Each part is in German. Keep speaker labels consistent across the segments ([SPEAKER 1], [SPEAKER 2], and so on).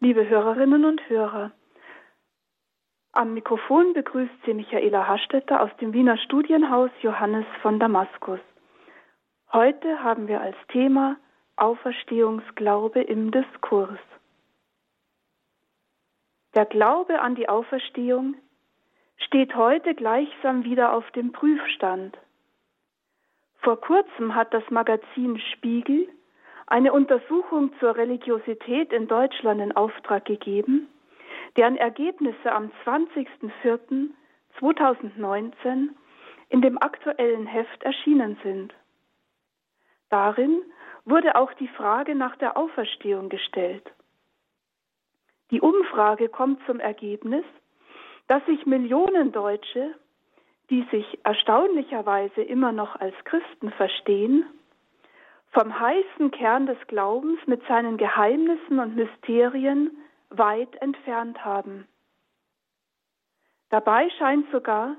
[SPEAKER 1] Liebe Hörerinnen und Hörer, am Mikrofon begrüßt Sie Michaela Hastetter aus dem Wiener Studienhaus Johannes von Damaskus. Heute haben wir als Thema Auferstehungsglaube im Diskurs. Der Glaube an die Auferstehung steht heute gleichsam wieder auf dem Prüfstand. Vor kurzem hat das Magazin Spiegel eine Untersuchung zur Religiosität in Deutschland in Auftrag gegeben, deren Ergebnisse am 20.04.2019 in dem aktuellen Heft erschienen sind. Darin wurde auch die Frage nach der Auferstehung gestellt. Die Umfrage kommt zum Ergebnis, dass sich Millionen Deutsche, die sich erstaunlicherweise immer noch als Christen verstehen, vom heißen Kern des Glaubens mit seinen Geheimnissen und Mysterien weit entfernt haben. Dabei scheint sogar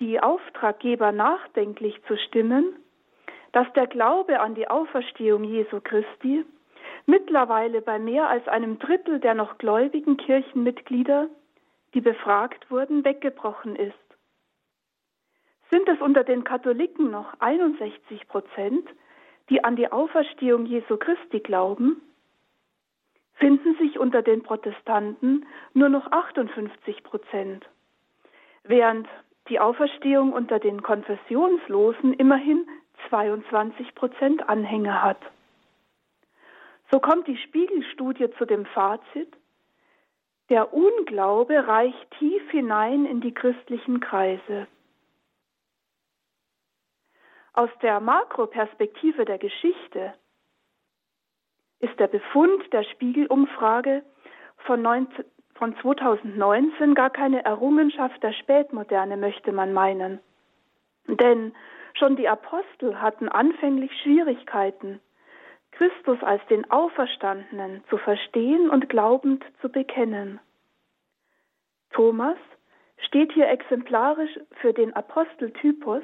[SPEAKER 1] die Auftraggeber nachdenklich zu stimmen, dass der Glaube an die Auferstehung Jesu Christi mittlerweile bei mehr als einem Drittel der noch gläubigen Kirchenmitglieder, die befragt wurden, weggebrochen ist. Sind es unter den Katholiken noch 61 Prozent, die an die Auferstehung Jesu Christi glauben, finden sich unter den Protestanten nur noch 58 Prozent, während die Auferstehung unter den Konfessionslosen immerhin 22 Prozent Anhänger hat. So kommt die Spiegelstudie zu dem Fazit, der Unglaube reicht tief hinein in die christlichen Kreise. Aus der Makroperspektive der Geschichte ist der Befund der Spiegelumfrage von, 19, von 2019 gar keine Errungenschaft der Spätmoderne, möchte man meinen. Denn schon die Apostel hatten anfänglich Schwierigkeiten, Christus als den Auferstandenen zu verstehen und glaubend zu bekennen. Thomas steht hier exemplarisch für den Aposteltypus,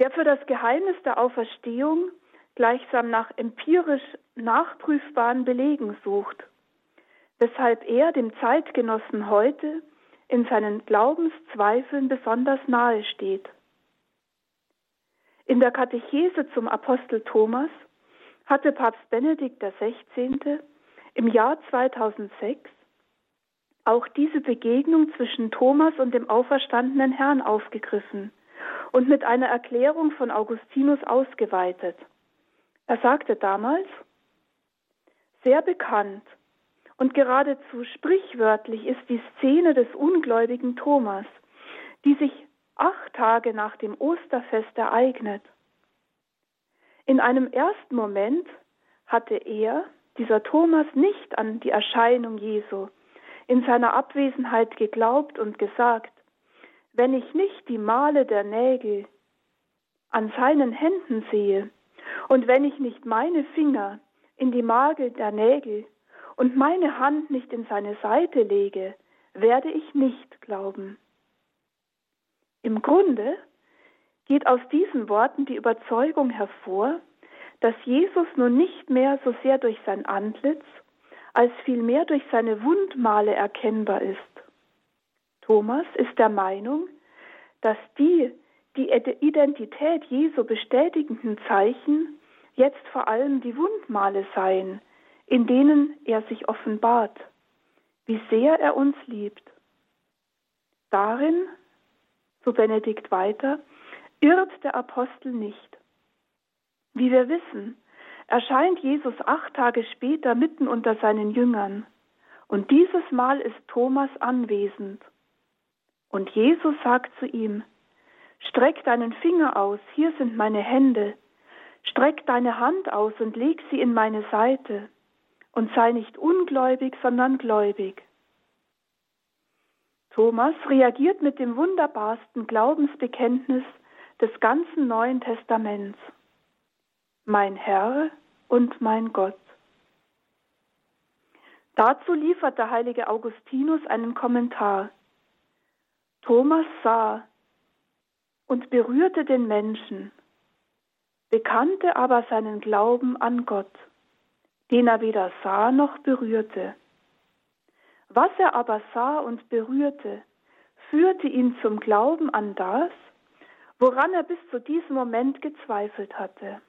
[SPEAKER 1] der für das Geheimnis der Auferstehung gleichsam nach empirisch nachprüfbaren Belegen sucht, weshalb er dem Zeitgenossen heute in seinen Glaubenszweifeln besonders nahe steht. In der Katechese zum Apostel Thomas hatte Papst Benedikt XVI. im Jahr 2006 auch diese Begegnung zwischen Thomas und dem auferstandenen Herrn aufgegriffen und mit einer Erklärung von Augustinus ausgeweitet. Er sagte damals, sehr bekannt und geradezu sprichwörtlich ist die Szene des ungläubigen Thomas, die sich acht Tage nach dem Osterfest ereignet. In einem ersten Moment hatte er, dieser Thomas, nicht an die Erscheinung Jesu in seiner Abwesenheit geglaubt und gesagt, wenn ich nicht die Male der Nägel an seinen Händen sehe und wenn ich nicht meine Finger in die Magel der Nägel und meine Hand nicht in seine Seite lege, werde ich nicht glauben. Im Grunde geht aus diesen Worten die Überzeugung hervor, dass Jesus nun nicht mehr so sehr durch sein Antlitz, als vielmehr durch seine Wundmale erkennbar ist. Thomas ist der Meinung, dass die die Identität Jesu bestätigenden Zeichen jetzt vor allem die Wundmale seien, in denen er sich offenbart, wie sehr er uns liebt. Darin, so Benedikt weiter, irrt der Apostel nicht. Wie wir wissen, erscheint Jesus acht Tage später mitten unter seinen Jüngern, und dieses Mal ist Thomas anwesend. Und Jesus sagt zu ihm, Streck deinen Finger aus, hier sind meine Hände, streck deine Hand aus und leg sie in meine Seite, und sei nicht ungläubig, sondern gläubig. Thomas reagiert mit dem wunderbarsten Glaubensbekenntnis des ganzen Neuen Testaments. Mein Herr und mein Gott. Dazu liefert der heilige Augustinus einen Kommentar. Thomas sah und berührte den Menschen, bekannte aber seinen Glauben an Gott. den er weder sah noch berührte. Was er aber sah und berührte, führte ihn zum Glauben an das, woran er bis zu diesem Moment gezweifelt hatte.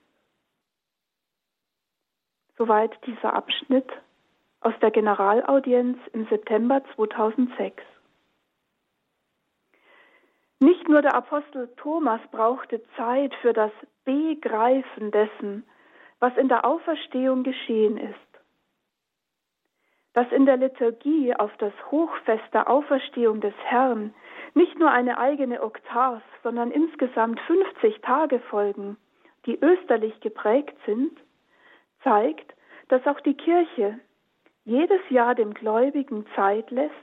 [SPEAKER 1] Soweit dieser Abschnitt aus der Generalaudienz im September 2006. Nicht nur der Apostel Thomas brauchte Zeit für das Begreifen dessen, was in der Auferstehung geschehen ist. Dass in der Liturgie auf das Hochfest der Auferstehung des Herrn nicht nur eine eigene Oktav, sondern insgesamt 50 Tage folgen, die österlich geprägt sind, zeigt, dass auch die Kirche jedes Jahr dem Gläubigen Zeit lässt,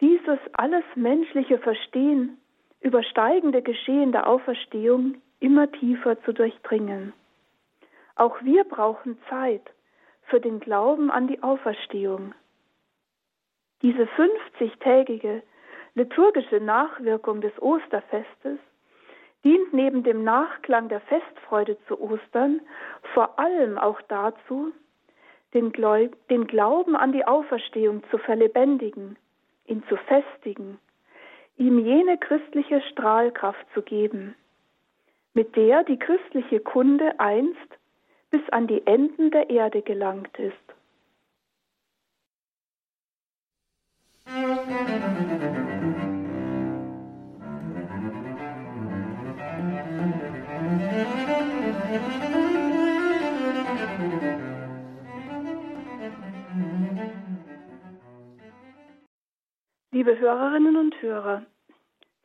[SPEAKER 1] dieses alles menschliche Verstehen übersteigende Geschehen der Auferstehung immer tiefer zu durchdringen. Auch wir brauchen Zeit für den Glauben an die Auferstehung. Diese 50-tägige liturgische Nachwirkung des Osterfestes dient neben dem Nachklang der Festfreude zu Ostern vor allem auch dazu, den, Glauben an die Auferstehung zu verlebendigen, ihn zu festigen, ihm jene christliche Strahlkraft zu geben, mit der die christliche Kunde einst bis an die Enden der Erde gelangt ist. Liebe Hörerinnen und Hörer,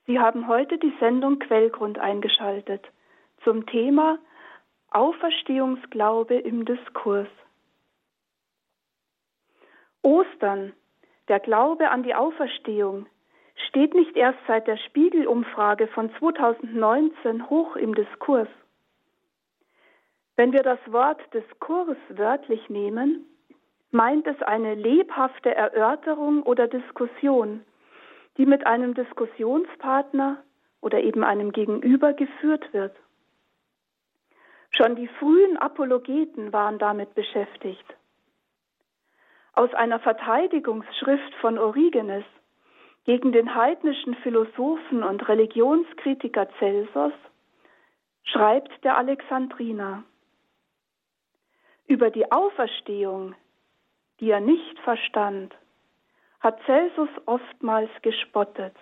[SPEAKER 1] Sie haben heute die Sendung Quellgrund eingeschaltet zum Thema Auferstehungsglaube im Diskurs. Ostern, der Glaube an die Auferstehung, steht nicht erst seit der Spiegelumfrage von 2019 hoch im Diskurs. Wenn wir das Wort Diskurs wörtlich nehmen, meint es eine lebhafte Erörterung oder Diskussion, die mit einem Diskussionspartner oder eben einem Gegenüber geführt wird. Schon die frühen Apologeten waren damit beschäftigt. Aus einer Verteidigungsschrift von Origenes gegen den heidnischen Philosophen und Religionskritiker Celsos schreibt der Alexandriner über die Auferstehung, die er nicht verstand, hat Celsus oftmals gespottet.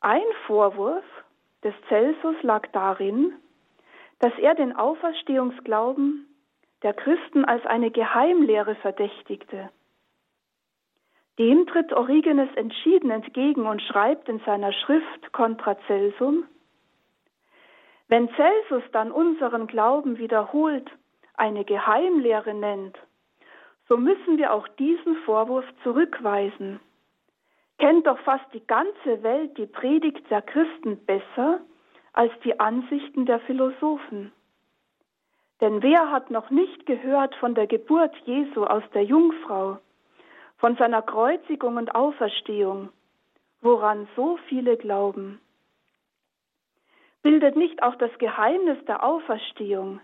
[SPEAKER 1] Ein Vorwurf des Celsus lag darin, dass er den Auferstehungsglauben der Christen als eine Geheimlehre verdächtigte. Dem tritt Origenes entschieden entgegen und schreibt in seiner Schrift Contra Celsum, wenn Celsus dann unseren Glauben wiederholt eine Geheimlehre nennt, so müssen wir auch diesen Vorwurf zurückweisen kennt doch fast die ganze Welt die Predigt der Christen besser als die Ansichten der Philosophen. Denn wer hat noch nicht gehört von der Geburt Jesu aus der Jungfrau, von seiner Kreuzigung und Auferstehung, woran so viele glauben? Bildet nicht auch das Geheimnis der Auferstehung,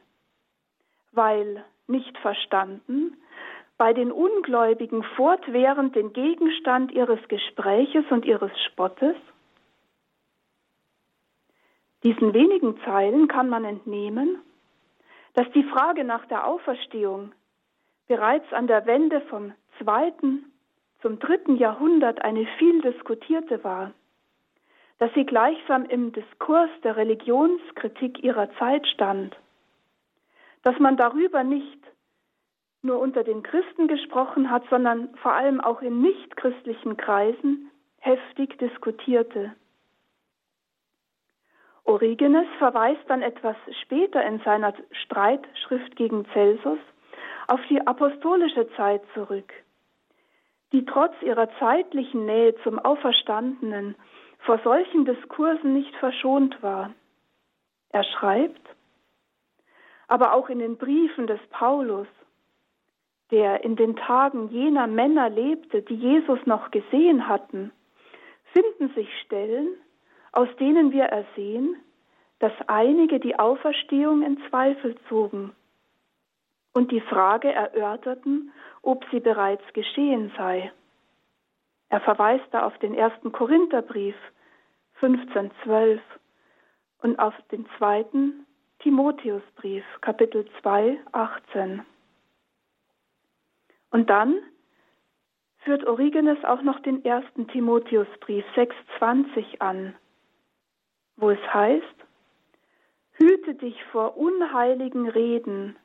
[SPEAKER 1] weil nicht verstanden, bei den Ungläubigen fortwährend den Gegenstand ihres Gespräches und ihres Spottes? Diesen wenigen Zeilen kann man entnehmen, dass die Frage nach der Auferstehung bereits an der Wende vom zweiten zum dritten Jahrhundert eine viel diskutierte war, dass sie gleichsam im Diskurs der Religionskritik ihrer Zeit stand, dass man darüber nicht nur unter den Christen gesprochen hat, sondern vor allem auch in nichtchristlichen Kreisen heftig diskutierte. Origenes verweist dann etwas später in seiner Streitschrift gegen Celsus auf die apostolische Zeit zurück, die trotz ihrer zeitlichen Nähe zum Auferstandenen vor solchen Diskursen nicht verschont war. Er schreibt, aber auch in den Briefen des Paulus der in den Tagen jener Männer lebte, die Jesus noch gesehen hatten, finden sich Stellen, aus denen wir ersehen, dass einige die Auferstehung in Zweifel zogen und die Frage erörterten, ob sie bereits geschehen sei. Er verweist da auf den ersten Korintherbrief 15,12 und auf den zweiten Timotheusbrief Kapitel 2, 18. Und dann führt Origenes auch noch den ersten Timotheusbrief 6,20 an, wo es heißt, Hüte dich vor unheiligen Reden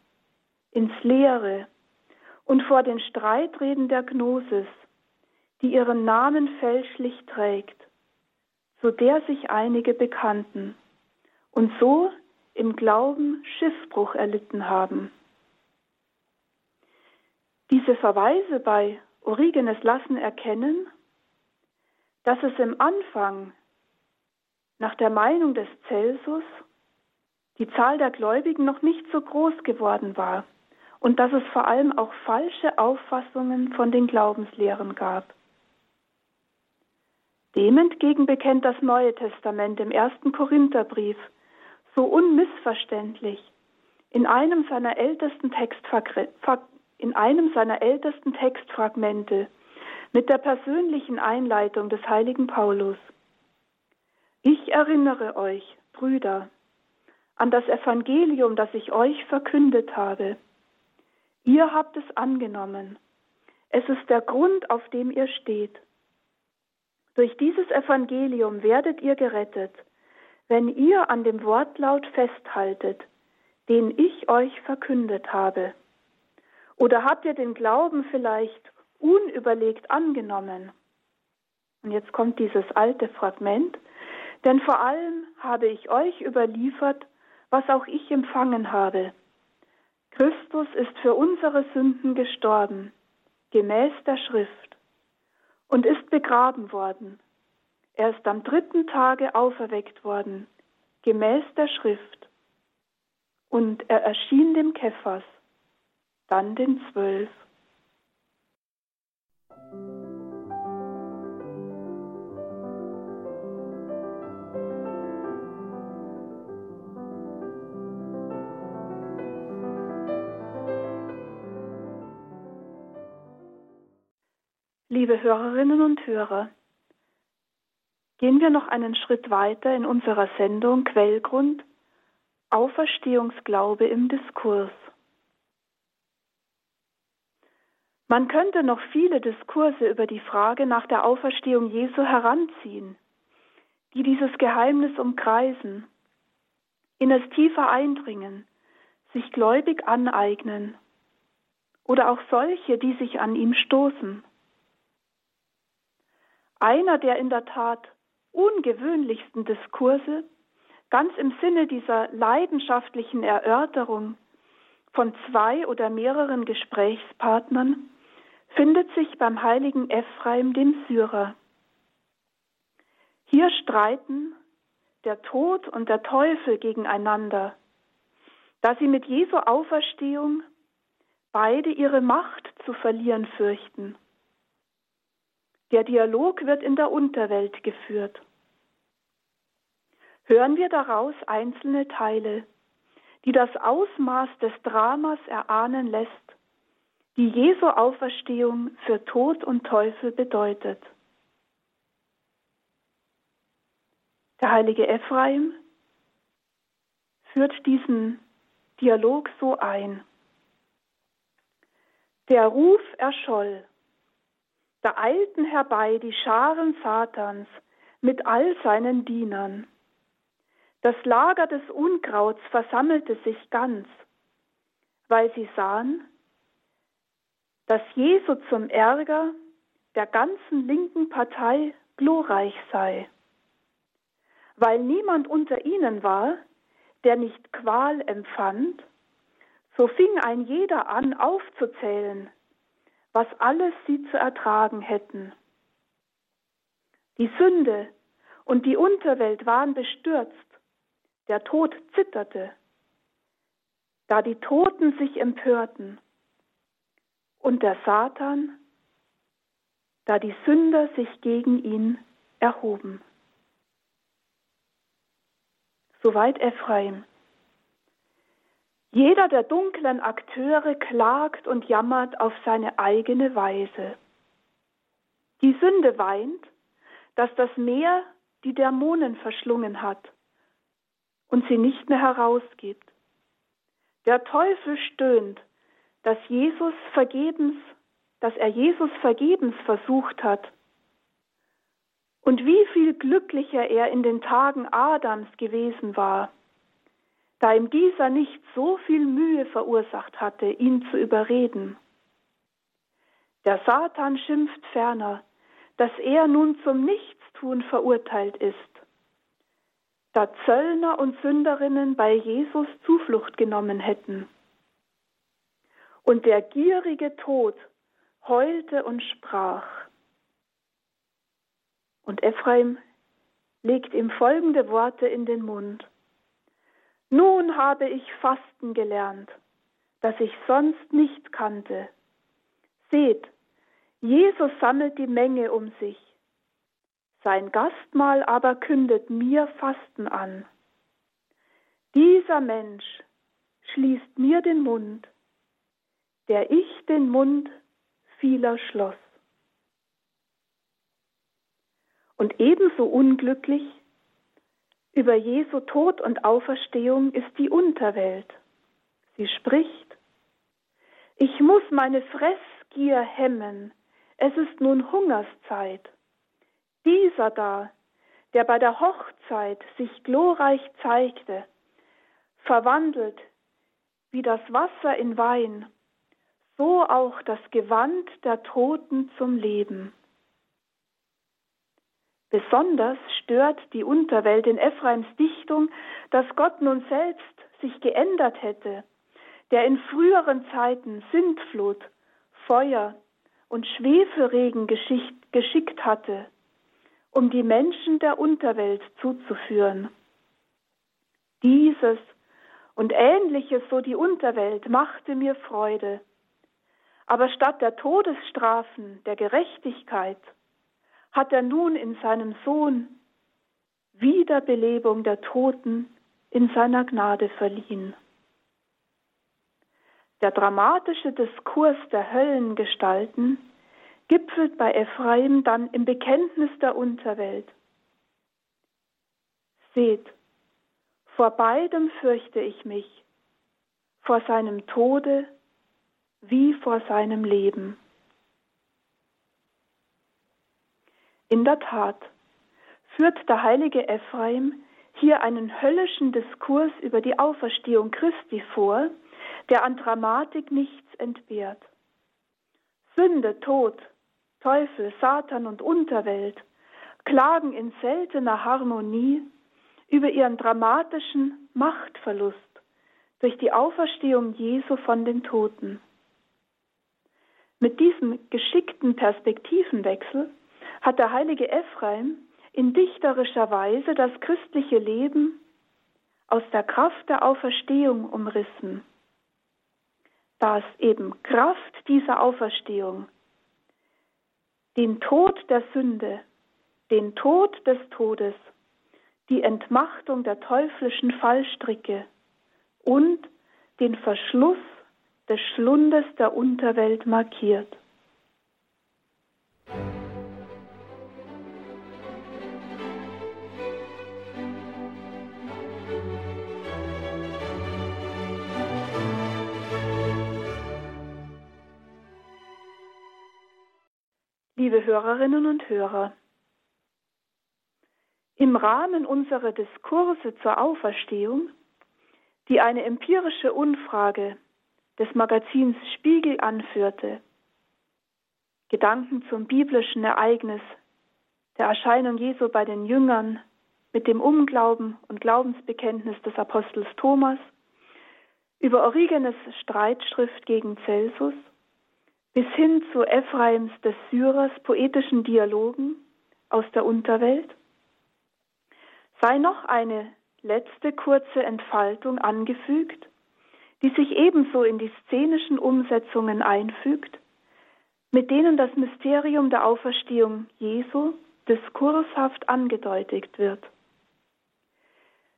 [SPEAKER 1] ins Leere und vor den Streitreden der Gnosis, die ihren Namen fälschlich trägt, so der sich einige bekannten und so im Glauben Schiffbruch erlitten haben. Diese Verweise bei Origenes lassen erkennen, dass es im Anfang nach der Meinung des Celsus die Zahl der Gläubigen noch nicht so groß geworden war und dass es vor allem auch falsche Auffassungen von den Glaubenslehren gab. Dem entgegen bekennt das Neue Testament im ersten Korintherbrief so unmissverständlich in einem seiner ältesten in einem seiner ältesten Textfragmente mit der persönlichen Einleitung des heiligen Paulus. Ich erinnere euch, Brüder, an das Evangelium, das ich euch verkündet habe. Ihr habt es angenommen. Es ist der Grund, auf dem ihr steht. Durch dieses Evangelium werdet ihr gerettet, wenn ihr an dem Wortlaut festhaltet, den ich euch verkündet habe. Oder habt ihr den Glauben vielleicht unüberlegt angenommen? Und jetzt kommt dieses alte Fragment. Denn vor allem habe ich euch überliefert, was auch ich empfangen habe. Christus ist für unsere Sünden gestorben, gemäß der Schrift, und ist begraben worden. Er ist am dritten Tage auferweckt worden, gemäß der Schrift. Und er erschien dem Kephas, dann den zwölf. Liebe Hörerinnen und Hörer, gehen wir noch einen Schritt weiter in unserer Sendung Quellgrund Auferstehungsglaube im Diskurs. Man könnte noch viele Diskurse über die Frage nach der Auferstehung Jesu heranziehen, die dieses Geheimnis umkreisen, in es tiefer eindringen, sich gläubig aneignen oder auch solche, die sich an ihm stoßen. Einer der in der Tat ungewöhnlichsten Diskurse, ganz im Sinne dieser leidenschaftlichen Erörterung von zwei oder mehreren Gesprächspartnern, findet sich beim heiligen Ephraim dem Syrer. Hier streiten der Tod und der Teufel gegeneinander, da sie mit Jesu Auferstehung beide ihre Macht zu verlieren fürchten. Der Dialog wird in der Unterwelt geführt. Hören wir daraus einzelne Teile, die das Ausmaß des Dramas erahnen lässt, die Jesu Auferstehung für Tod und Teufel bedeutet. Der heilige Ephraim führt diesen Dialog so ein. Der Ruf erscholl. Da eilten herbei die Scharen Satans mit all seinen Dienern. Das Lager des Unkrauts versammelte sich ganz, weil sie sahen, dass Jesu zum Ärger der ganzen linken Partei glorreich sei. Weil niemand unter ihnen war, der nicht Qual empfand, so fing ein jeder an aufzuzählen, was alles sie zu ertragen hätten. Die Sünde und die Unterwelt waren bestürzt, der Tod zitterte, da die Toten sich empörten und der Satan, da die Sünder sich gegen ihn erhoben. Soweit Ephraim. Jeder der dunklen Akteure klagt und jammert auf seine eigene Weise. Die Sünde weint, dass das Meer die Dämonen verschlungen hat und sie nicht mehr herausgibt. Der Teufel stöhnt, dass Jesus vergebens, dass er Jesus vergebens versucht hat. Und wie viel glücklicher er in den Tagen Adams gewesen war, da ihm dieser nicht so viel Mühe verursacht hatte, ihn zu überreden. Der Satan schimpft ferner, dass er nun zum Nichtstun verurteilt ist, da Zöllner und Sünderinnen bei Jesus Zuflucht genommen hätten. Und der gierige Tod heulte und sprach. Und Ephraim legt ihm folgende Worte in den Mund. Nun habe ich Fasten gelernt, das ich sonst nicht kannte. Seht, Jesus sammelt die Menge um sich. Sein Gastmahl aber kündet mir Fasten an. Dieser Mensch schließt mir den Mund, der ich den Mund vieler schloss. Und ebenso unglücklich über Jesu Tod und Auferstehung ist die Unterwelt. Sie spricht, ich muss meine Fressgier hemmen, es ist nun Hungerszeit. Dieser da, der bei der Hochzeit sich glorreich zeigte, verwandelt wie das Wasser in Wein, so auch das Gewand der Toten zum Leben. Besonders stört die Unterwelt in Ephraims Dichtung, dass Gott nun selbst sich geändert hätte, der in früheren Zeiten Sintflut, Feuer und Schwefelregen geschickt hatte, um die Menschen der Unterwelt zuzuführen. Dieses und ähnliches, so die Unterwelt, machte mir Freude. Aber statt der Todesstrafen, der Gerechtigkeit, hat er nun in seinem Sohn Wiederbelebung der Toten in seiner Gnade verliehen. Der dramatische Diskurs der Höllengestalten gipfelt bei Ephraim dann im Bekenntnis der Unterwelt. Seht, vor beidem fürchte ich mich, vor seinem Tode wie vor seinem Leben. In der Tat führt der heilige Ephraim hier einen höllischen Diskurs über die Auferstehung Christi vor, der an Dramatik nichts entbehrt. Sünde, Tod, Teufel, Satan und Unterwelt klagen in seltener Harmonie über ihren dramatischen Machtverlust durch die Auferstehung Jesu von den Toten. Mit diesem geschickten Perspektivenwechsel hat der heilige Ephraim in dichterischer Weise das christliche Leben aus der Kraft der Auferstehung umrissen, da es eben Kraft dieser Auferstehung den Tod der Sünde, den Tod des Todes, die Entmachtung der teuflischen Fallstricke und den Verschluss des Schlundes der Unterwelt markiert. Liebe Hörerinnen und Hörer, im Rahmen unserer Diskurse zur Auferstehung, die eine empirische Umfrage des Magazins Spiegel anführte, Gedanken zum biblischen Ereignis der Erscheinung Jesu bei den Jüngern mit dem Unglauben und Glaubensbekenntnis des Apostels Thomas, über Origenes Streitschrift gegen Celsus bis hin zu Ephraims des Syrers poetischen Dialogen aus der Unterwelt, sei noch eine letzte kurze Entfaltung angefügt, die sich ebenso in die szenischen Umsetzungen einfügt, mit denen das Mysterium der Auferstehung Jesu diskurshaft angedeutet wird.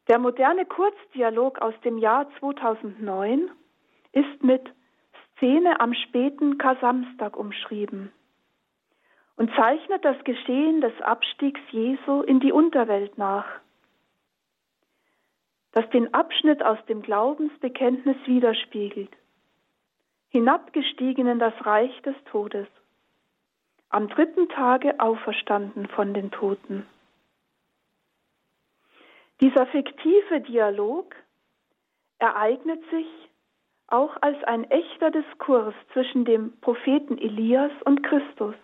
[SPEAKER 1] Der moderne Kurzdialog aus dem Jahr 2009 ist mit Szene am späten Kasamstag umschrieben und zeichnet das Geschehen des Abstiegs Jesu in die Unterwelt nach, das den Abschnitt aus dem Glaubensbekenntnis widerspiegelt, hinabgestiegen in das Reich des Todes, am dritten Tage auferstanden von den Toten. Dieser fiktive Dialog ereignet sich auch als ein echter Diskurs zwischen dem Propheten Elias und Christus.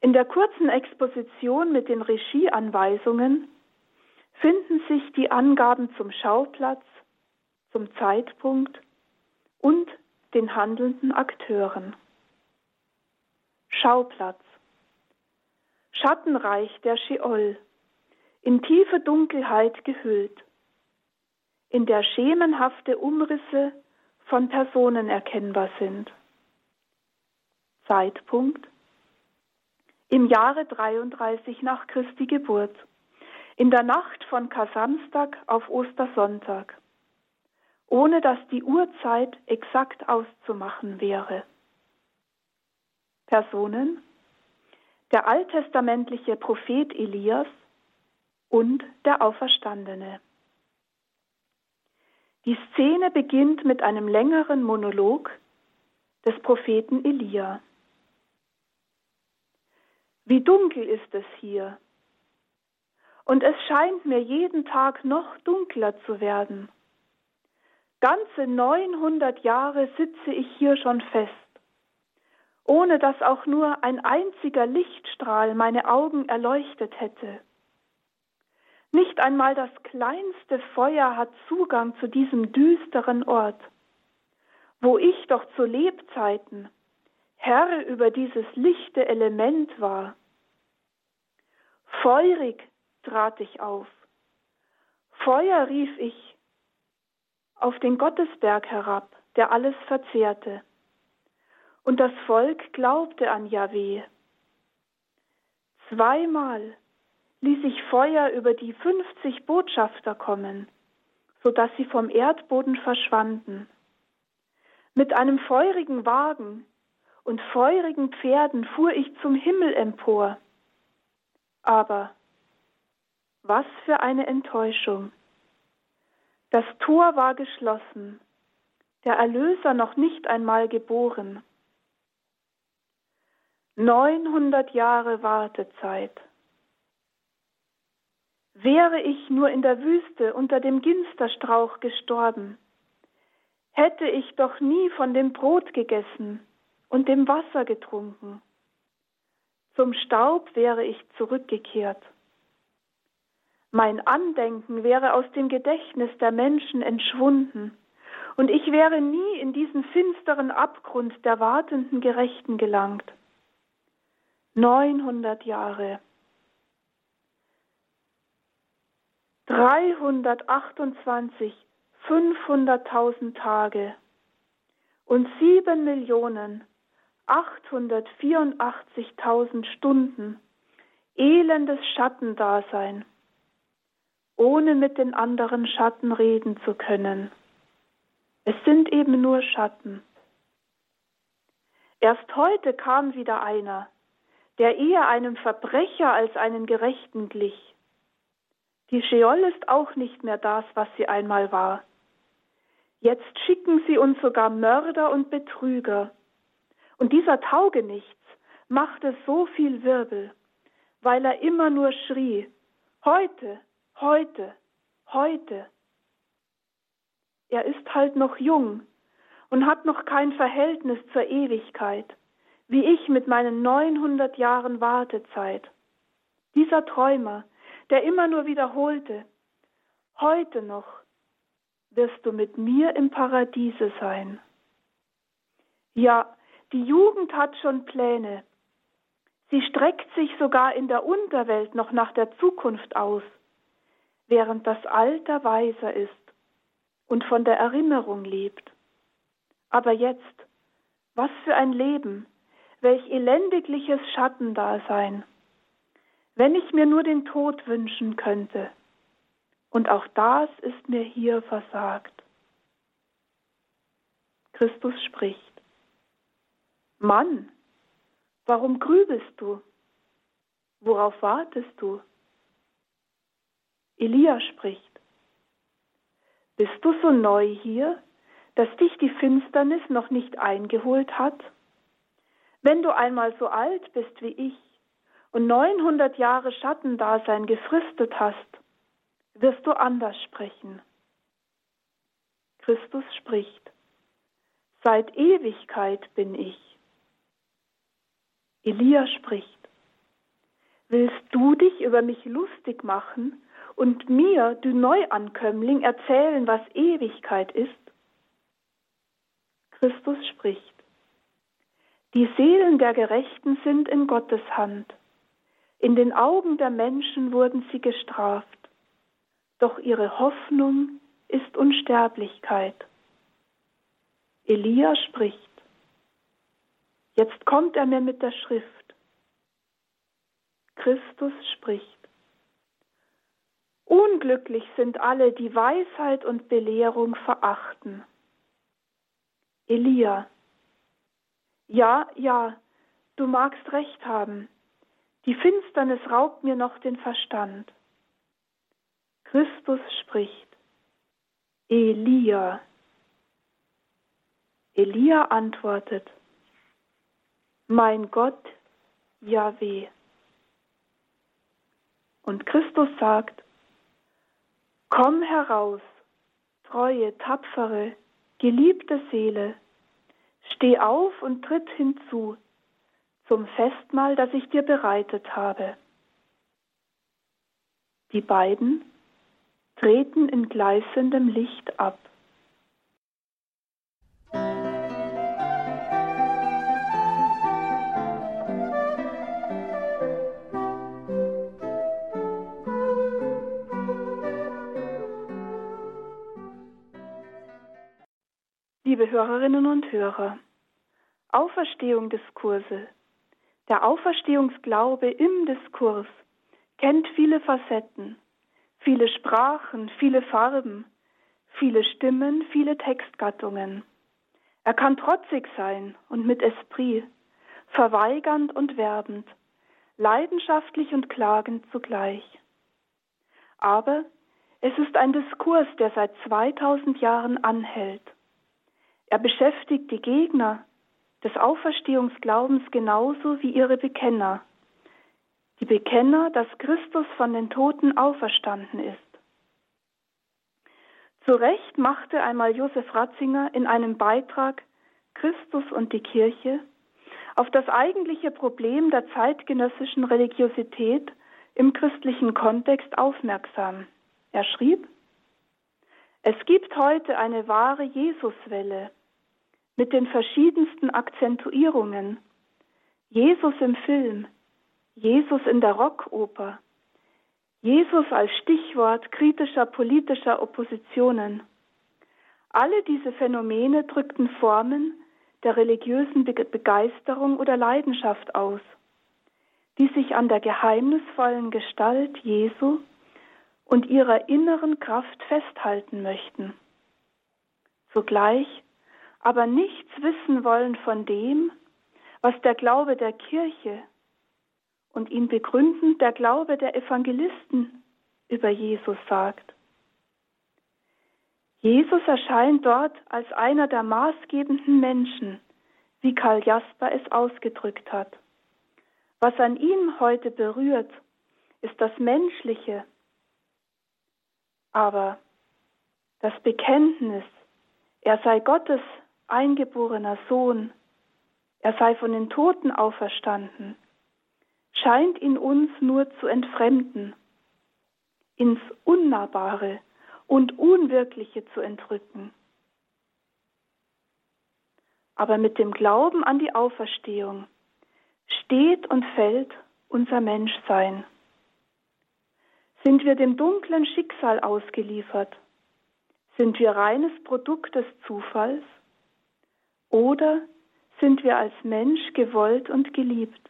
[SPEAKER 1] In der kurzen Exposition mit den Regieanweisungen finden sich die Angaben zum Schauplatz, zum Zeitpunkt und den handelnden Akteuren. Schauplatz Schattenreich der Scheol, in tiefe Dunkelheit gehüllt, in der schemenhafte Umrisse von Personen erkennbar sind. Zeitpunkt im Jahre 33 nach Christi Geburt, in der Nacht von Kasamstag auf Ostersonntag, ohne dass die Uhrzeit exakt auszumachen wäre. Personen der alttestamentliche Prophet Elias und der Auferstandene. Die Szene beginnt mit einem längeren Monolog des Propheten Elia. Wie dunkel ist es hier. Und es scheint mir jeden Tag noch dunkler zu werden. Ganze 900 Jahre sitze ich hier schon fest, ohne dass auch nur ein einziger Lichtstrahl meine Augen erleuchtet hätte. Nicht einmal das kleinste Feuer hat Zugang zu diesem düsteren Ort, wo ich doch zu Lebzeiten Herr über dieses lichte Element war. Feurig trat ich auf. Feuer rief ich auf den Gottesberg herab, der alles verzehrte. Und das Volk glaubte an Jahweh. Zweimal ließ ich Feuer über die fünfzig Botschafter kommen, so dass sie vom Erdboden verschwanden. Mit einem feurigen Wagen und feurigen Pferden fuhr ich zum Himmel empor. Aber was für eine Enttäuschung. Das Tor war geschlossen, der Erlöser noch nicht einmal geboren. Neunhundert Jahre Wartezeit. Wäre ich nur in der Wüste unter dem Ginsterstrauch gestorben, hätte ich doch nie von dem Brot gegessen, und dem Wasser getrunken. Zum Staub wäre ich zurückgekehrt. Mein Andenken wäre aus dem Gedächtnis der Menschen entschwunden, und ich wäre nie in diesen finsteren Abgrund der wartenden Gerechten gelangt. Neunhundert Jahre. 328, 500.000 Tage und sieben Millionen 884.000 Stunden elendes Schattendasein, ohne mit den anderen Schatten reden zu können. Es sind eben nur Schatten. Erst heute kam wieder einer, der eher einem Verbrecher als einen Gerechten glich. Die Scheol ist auch nicht mehr das, was sie einmal war. Jetzt schicken sie uns sogar Mörder und Betrüger, und dieser Taugenichts machte so viel Wirbel, weil er immer nur schrie, heute, heute, heute. Er ist halt noch jung und hat noch kein Verhältnis zur Ewigkeit, wie ich mit meinen 900 Jahren Wartezeit. Dieser Träumer, der immer nur wiederholte, heute noch wirst du mit mir im Paradiese sein. Ja, die Jugend hat schon Pläne. Sie streckt sich sogar in der Unterwelt noch nach der Zukunft aus, während das Alter weiser ist und von der Erinnerung lebt. Aber jetzt, was für ein Leben, welch elendigliches Schattendasein. Wenn ich mir nur den Tod wünschen könnte, Und auch das ist mir hier versagt. Christus spricht. Mann, warum grübelst du? Worauf wartest du? Elia spricht. Bist du so neu hier, dass dich die Finsternis noch nicht eingeholt hat? Wenn du einmal so alt bist wie ich und 900 Jahre Schattendasein gefristet hast, wirst du anders sprechen. Christus spricht. Seit Ewigkeit bin ich. Elia spricht. Willst du dich über mich lustig machen und mir, du Neuankömmling, erzählen, was Ewigkeit ist? Christus spricht. Die Seelen der Gerechten sind in Gottes Hand. In den Augen der Menschen wurden sie gestraft. Doch ihre Hoffnung ist Unsterblichkeit. Elia spricht. Jetzt kommt er mir mit der Schrift. Christus spricht. Unglücklich sind alle, die Weisheit und Belehrung verachten. Elia. Ja, ja, du magst recht haben. Die Finsternis raubt mir noch den Verstand. Christus spricht. Elia. Elia antwortet. Mein Gott, Yahweh. Und Christus sagt, Komm heraus, treue, tapfere, geliebte Seele, steh auf und tritt hinzu zum Festmahl, das ich dir bereitet habe. Die beiden treten in gleißendem Licht ab. Liebe Hörerinnen und Hörer, Auferstehung Diskurse. Der Auferstehungsglaube im Diskurs kennt viele Facetten, viele Sprachen, viele Farben, viele Stimmen, viele Textgattungen. Er kann trotzig sein und mit Esprit, verweigernd und werbend, leidenschaftlich und klagend zugleich. Aber es ist ein Diskurs, der seit 2000 Jahren anhält er beschäftigt die Gegner des Auferstehungsglaubens genauso wie ihre Bekenner. Die Bekenner, dass Christus von den Toten auferstanden ist. Zu Recht machte einmal Josef Ratzinger in einem Beitrag Christus und die Kirche auf das eigentliche Problem der zeitgenössischen Religiosität im christlichen Kontext aufmerksam. Er schrieb, es gibt heute eine wahre Jesuswelle, mit den verschiedensten Akzentuierungen. Jesus im Film, Jesus in der Rockoper, Jesus als Stichwort kritischer politischer Oppositionen. Alle diese Phänomene drückten Formen der religiösen Begeisterung oder Leidenschaft aus, die sich an der geheimnisvollen Gestalt Jesu und ihrer inneren Kraft festhalten möchten. Zugleich aber nichts wissen wollen von dem, was der Glaube der Kirche und ihn begründend der Glaube der Evangelisten über Jesus sagt. Jesus erscheint dort als einer der maßgebenden Menschen, wie Karl Jasper es ausgedrückt hat. Was an ihm heute berührt, ist das Menschliche, aber das Bekenntnis, er sei Gottes eingeborener Sohn, er sei von den Toten auferstanden, scheint in uns nur zu entfremden, ins Unnahbare und Unwirkliche zu entrücken. Aber mit dem Glauben an die Auferstehung steht und fällt unser Menschsein. Sind wir dem dunklen Schicksal ausgeliefert? Sind wir reines Produkt des Zufalls? Oder sind wir als Mensch gewollt und geliebt,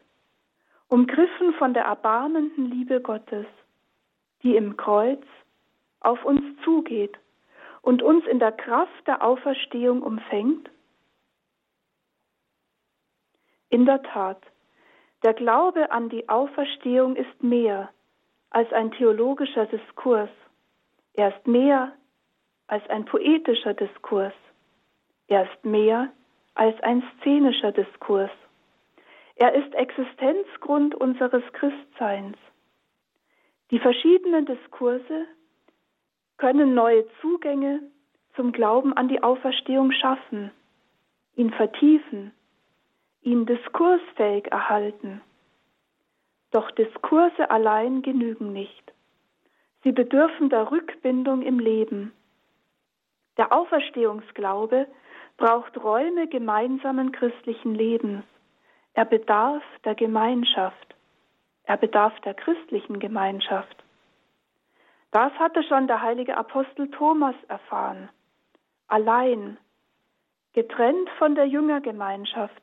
[SPEAKER 1] umgriffen von der erbarmenden Liebe Gottes, die im Kreuz auf uns zugeht und uns in der Kraft der Auferstehung umfängt? In der Tat, der Glaube an die Auferstehung ist mehr als ein theologischer Diskurs. Er ist mehr als ein poetischer Diskurs. Er ist mehr als ein szenischer Diskurs. Er ist Existenzgrund unseres Christseins. Die verschiedenen Diskurse können neue Zugänge zum Glauben an die Auferstehung schaffen, ihn vertiefen, ihn diskursfähig erhalten. Doch Diskurse allein genügen nicht. Sie bedürfen der Rückbindung im Leben. Der Auferstehungsglaube braucht Räume gemeinsamen christlichen Lebens. Er bedarf der Gemeinschaft. Er bedarf der christlichen Gemeinschaft. Das hatte schon der heilige Apostel Thomas erfahren. Allein, getrennt von der Jüngergemeinschaft,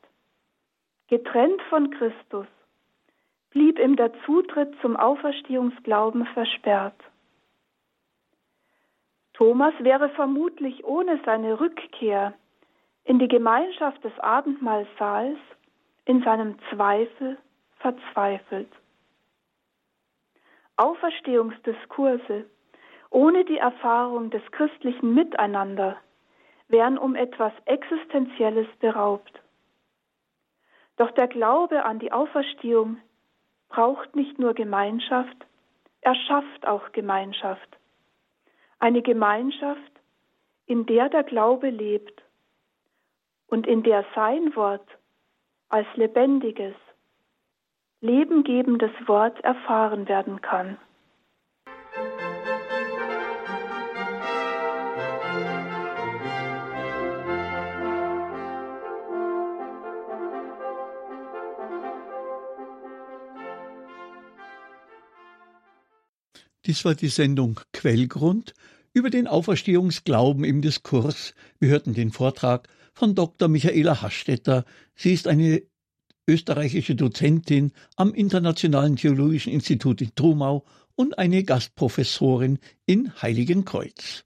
[SPEAKER 1] getrennt von Christus, blieb ihm der Zutritt zum Auferstehungsglauben versperrt. Thomas wäre vermutlich ohne seine Rückkehr in die Gemeinschaft des Abendmahlsaals in seinem Zweifel verzweifelt. Auferstehungsdiskurse ohne die Erfahrung des christlichen Miteinander wären um etwas Existenzielles beraubt. Doch der Glaube an die Auferstehung braucht nicht nur Gemeinschaft, er schafft auch Gemeinschaft. Eine Gemeinschaft, in der der Glaube lebt und in der sein Wort als lebendiges, lebengebendes Wort erfahren werden kann.
[SPEAKER 2] Dies war die Sendung Quellgrund über den Auferstehungsglauben im Diskurs. Wir hörten den Vortrag von Dr. Michaela Hastetter. Sie ist eine österreichische Dozentin am Internationalen Theologischen Institut in Trumau und eine Gastprofessorin in Heiligenkreuz.